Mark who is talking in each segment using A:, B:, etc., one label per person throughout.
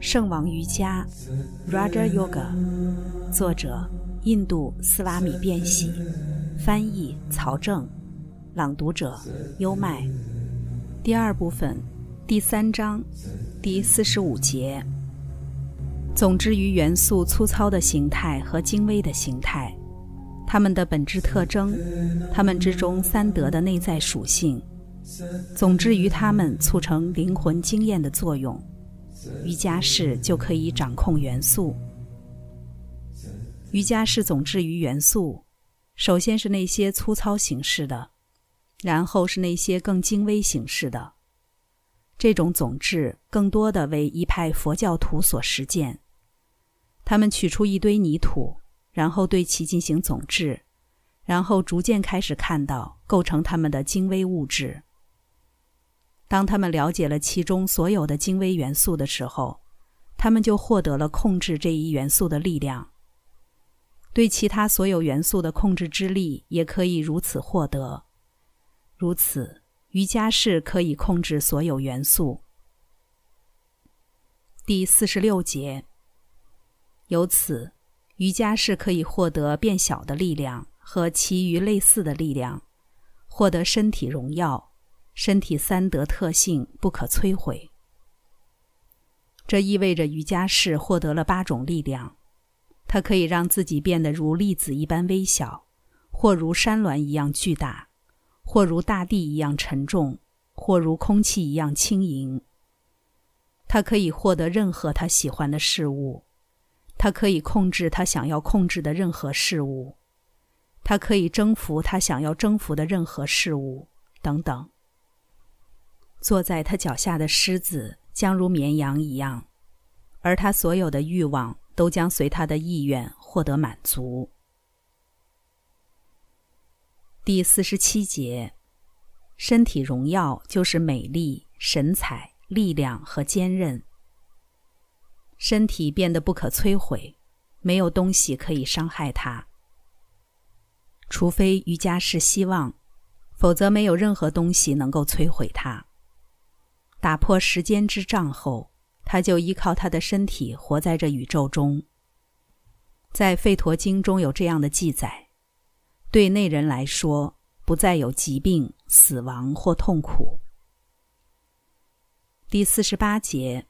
A: 圣王瑜伽 （Raja Yoga），作者印度斯瓦米·变喜，翻译曹正，朗读者优麦。第二部分，第三章，第四十五节。总之于元素粗糙的形态和精微的形态，它们的本质特征，它们之中三德的内在属性，总之于它们促成灵魂经验的作用。瑜伽士就可以掌控元素。瑜伽士总治于元素，首先是那些粗糙形式的，然后是那些更精微形式的。这种总治更多的为一派佛教徒所实践。他们取出一堆泥土，然后对其进行总治，然后逐渐开始看到构成他们的精微物质。当他们了解了其中所有的精微元素的时候，他们就获得了控制这一元素的力量。对其他所有元素的控制之力也可以如此获得。如此，瑜伽士可以控制所有元素。第四十六节。由此，瑜伽士可以获得变小的力量和其余类似的力量，获得身体荣耀。身体三德特性不可摧毁，这意味着瑜伽士获得了八种力量。它可以让自己变得如粒子一般微小，或如山峦一样巨大，或如大地一样沉重，或如空气一样轻盈。他可以获得任何他喜欢的事物，他可以控制他想要控制的任何事物，他可以征服他想要征服的任何事物，等等。坐在他脚下的狮子将如绵羊一样，而他所有的欲望都将随他的意愿获得满足。第四十七节，身体荣耀就是美丽、神采、力量和坚韧。身体变得不可摧毁，没有东西可以伤害它，除非瑜伽士希望，否则没有任何东西能够摧毁它。打破时间之障后，他就依靠他的身体活在这宇宙中。在《吠陀经》中有这样的记载：对内人来说，不再有疾病、死亡或痛苦。第四十八节，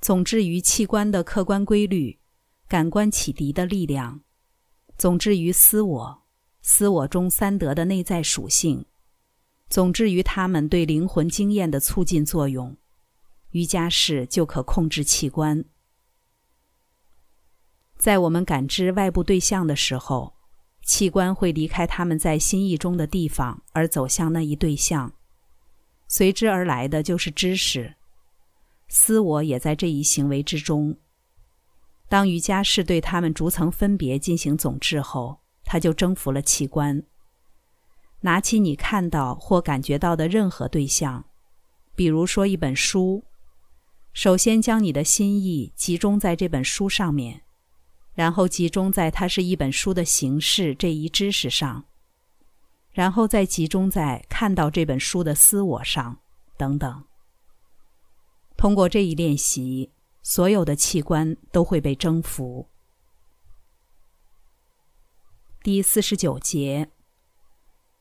A: 总之于器官的客观规律、感官启迪的力量，总之于私我、私我中三德的内在属性。总之于他们对灵魂经验的促进作用，瑜伽士就可控制器官。在我们感知外部对象的时候，器官会离开他们在心意中的地方，而走向那一对象，随之而来的就是知识。私我也在这一行为之中。当瑜伽士对他们逐层分别进行总治后，他就征服了器官。拿起你看到或感觉到的任何对象，比如说一本书，首先将你的心意集中在这本书上面，然后集中在它是一本书的形式这一知识上，然后再集中在看到这本书的私我上，等等。通过这一练习，所有的器官都会被征服。第四十九节。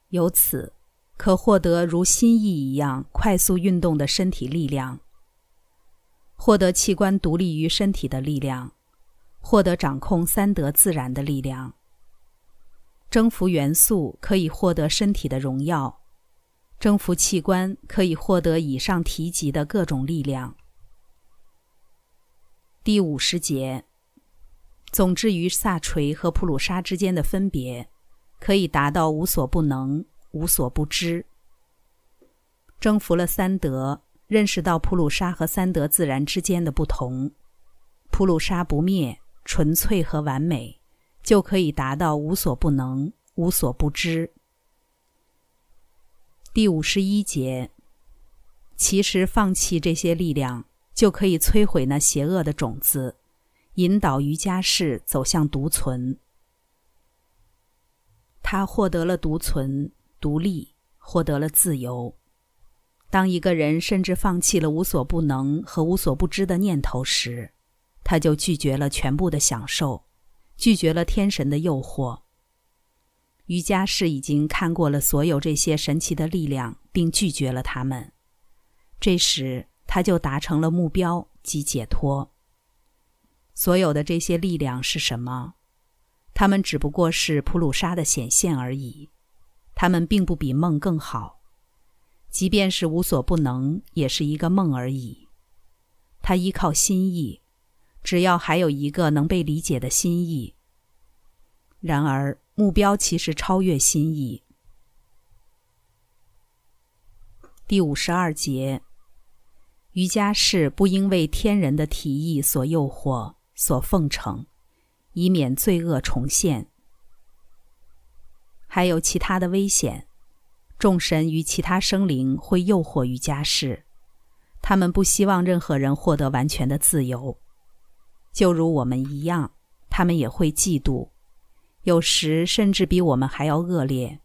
A: 由此，可获得如心意一样快速运动的身体力量，获得器官独立于身体的力量，获得掌控三德自然的力量。征服元素可以获得身体的荣耀，征服器官可以获得以上提及的各种力量。第五十节，总之于萨垂和普鲁沙之间的分别。可以达到无所不能、无所不知。征服了三德，认识到普鲁沙和三德自然之间的不同，普鲁沙不灭、纯粹和完美，就可以达到无所不能、无所不知。第五十一节，其实放弃这些力量，就可以摧毁那邪恶的种子，引导瑜伽士走向独存。他获得了独存、独立，获得了自由。当一个人甚至放弃了无所不能和无所不知的念头时，他就拒绝了全部的享受，拒绝了天神的诱惑。瑜伽士已经看过了所有这些神奇的力量，并拒绝了他们。这时，他就达成了目标，及解脱。所有的这些力量是什么？他们只不过是普鲁沙的显现而已。他们并不比梦更好。即便是无所不能，也是一个梦而已。他依靠心意，只要还有一个能被理解的心意。然而。目标其实超越心意。第五十二节，瑜伽士不应为天人的提议所诱惑、所奉承，以免罪恶重现。还有其他的危险，众神与其他生灵会诱惑瑜伽士，他们不希望任何人获得完全的自由，就如我们一样，他们也会嫉妒。有时甚至比我们还要恶劣。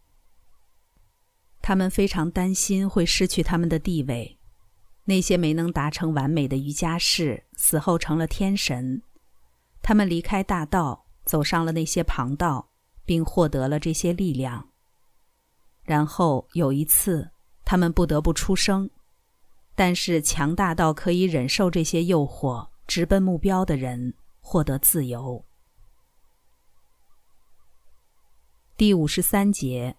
A: 他们非常担心会失去他们的地位。那些没能达成完美的瑜伽士死后成了天神。他们离开大道，走上了那些旁道，并获得了这些力量。然后有一次，他们不得不出生。但是强大到可以忍受这些诱惑，直奔目标的人获得自由。第五十三节，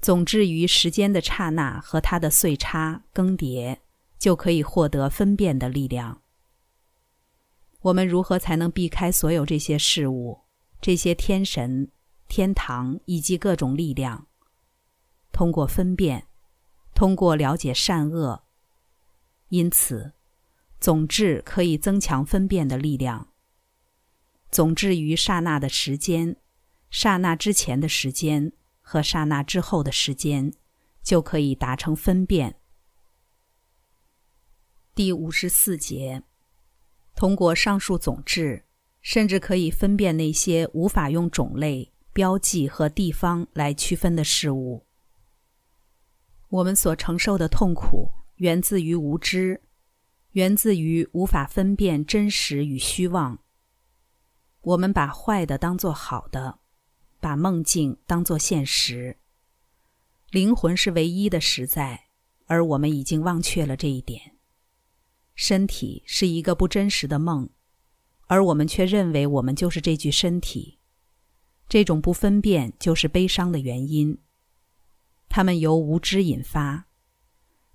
A: 总之于时间的刹那和它的岁差更迭，就可以获得分辨的力量。我们如何才能避开所有这些事物、这些天神、天堂以及各种力量？通过分辨，通过了解善恶。因此，总治可以增强分辨的力量。总治于刹那的时间。刹那之前的时间和刹那之后的时间，就可以达成分辨。第五十四节，通过上述总治，甚至可以分辨那些无法用种类、标记和地方来区分的事物。我们所承受的痛苦源自于无知，源自于无法分辨真实与虚妄。我们把坏的当作好的。把梦境当作现实，灵魂是唯一的实在，而我们已经忘却了这一点。身体是一个不真实的梦，而我们却认为我们就是这具身体。这种不分辨就是悲伤的原因。它们由无知引发，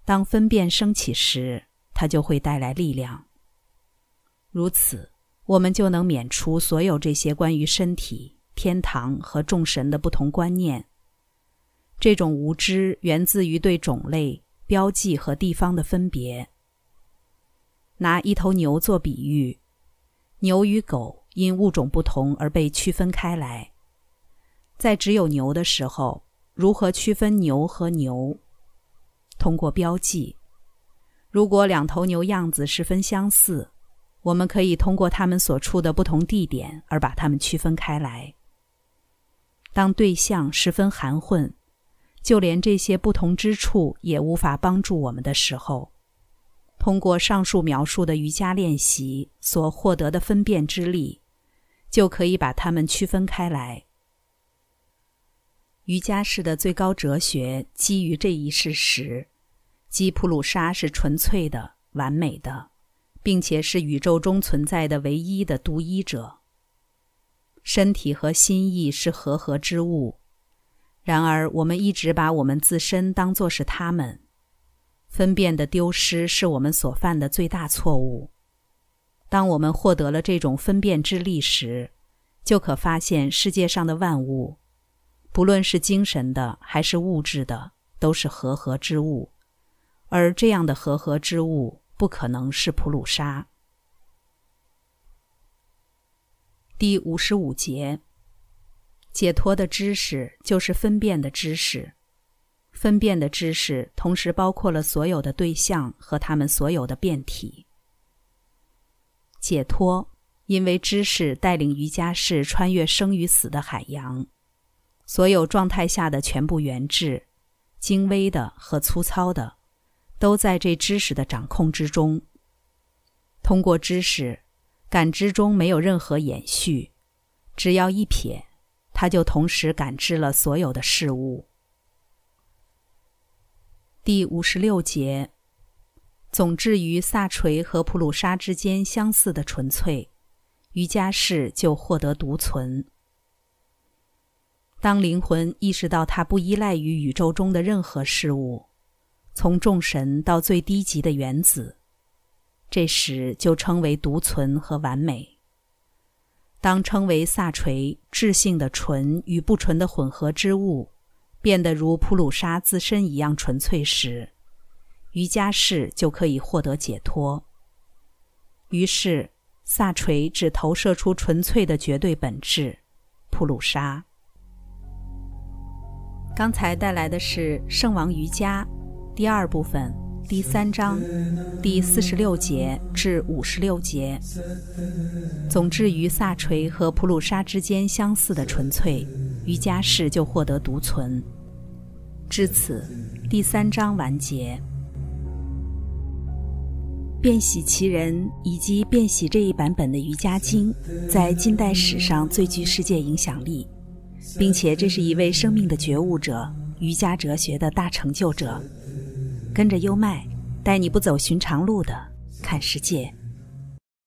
A: 当分辨升起时，它就会带来力量。如此，我们就能免除所有这些关于身体。天堂和众神的不同观念。这种无知源自于对种类、标记和地方的分别。拿一头牛做比喻，牛与狗因物种不同而被区分开来。在只有牛的时候，如何区分牛和牛？通过标记。如果两头牛样子十分相似，我们可以通过它们所处的不同地点而把它们区分开来。当对象十分含混，就连这些不同之处也无法帮助我们的时候，通过上述描述的瑜伽练习所获得的分辨之力，就可以把它们区分开来。瑜伽式的最高哲学基于这一事实：即普鲁沙是纯粹的、完美的，并且是宇宙中存在的唯一的独一者。身体和心意是和合之物，然而我们一直把我们自身当作是他们。分辨的丢失是我们所犯的最大错误。当我们获得了这种分辨之力时，就可发现世界上的万物，不论是精神的还是物质的，都是和合之物，而这样的和合之物不可能是普鲁沙。第五十五节，解脱的知识就是分辨的知识，分辨的知识同时包括了所有的对象和他们所有的变体。解脱，因为知识带领瑜伽士穿越生与死的海洋，所有状态下的全部原质，精微的和粗糙的，都在这知识的掌控之中。通过知识，感知中没有任何延续，只要一瞥，他就同时感知了所有的事物。第五十六节，总至于萨垂和普鲁沙之间相似的纯粹，瑜伽士就获得独存。当灵魂意识到它不依赖于宇宙中的任何事物，从众神到最低级的原子，这时就称为独存和完美。当称为萨垂质性的纯与不纯的混合之物，变得如普鲁沙自身一样纯粹时，瑜伽士就可以获得解脱。于是，萨垂只投射出纯粹的绝对本质——普鲁沙。刚才带来的是《圣王瑜伽》第二部分第三章第四十六节至五十六节。总之，于萨垂和普鲁沙之间相似的纯粹，瑜伽士就获得独存。至此，第三章完结。变喜其人以及变喜这一版本的瑜伽经，在近代史上最具世界影响力。并且这是一位生命的觉悟者，瑜伽哲学的大成就者。跟着优麦，带你不走寻常路的看世界。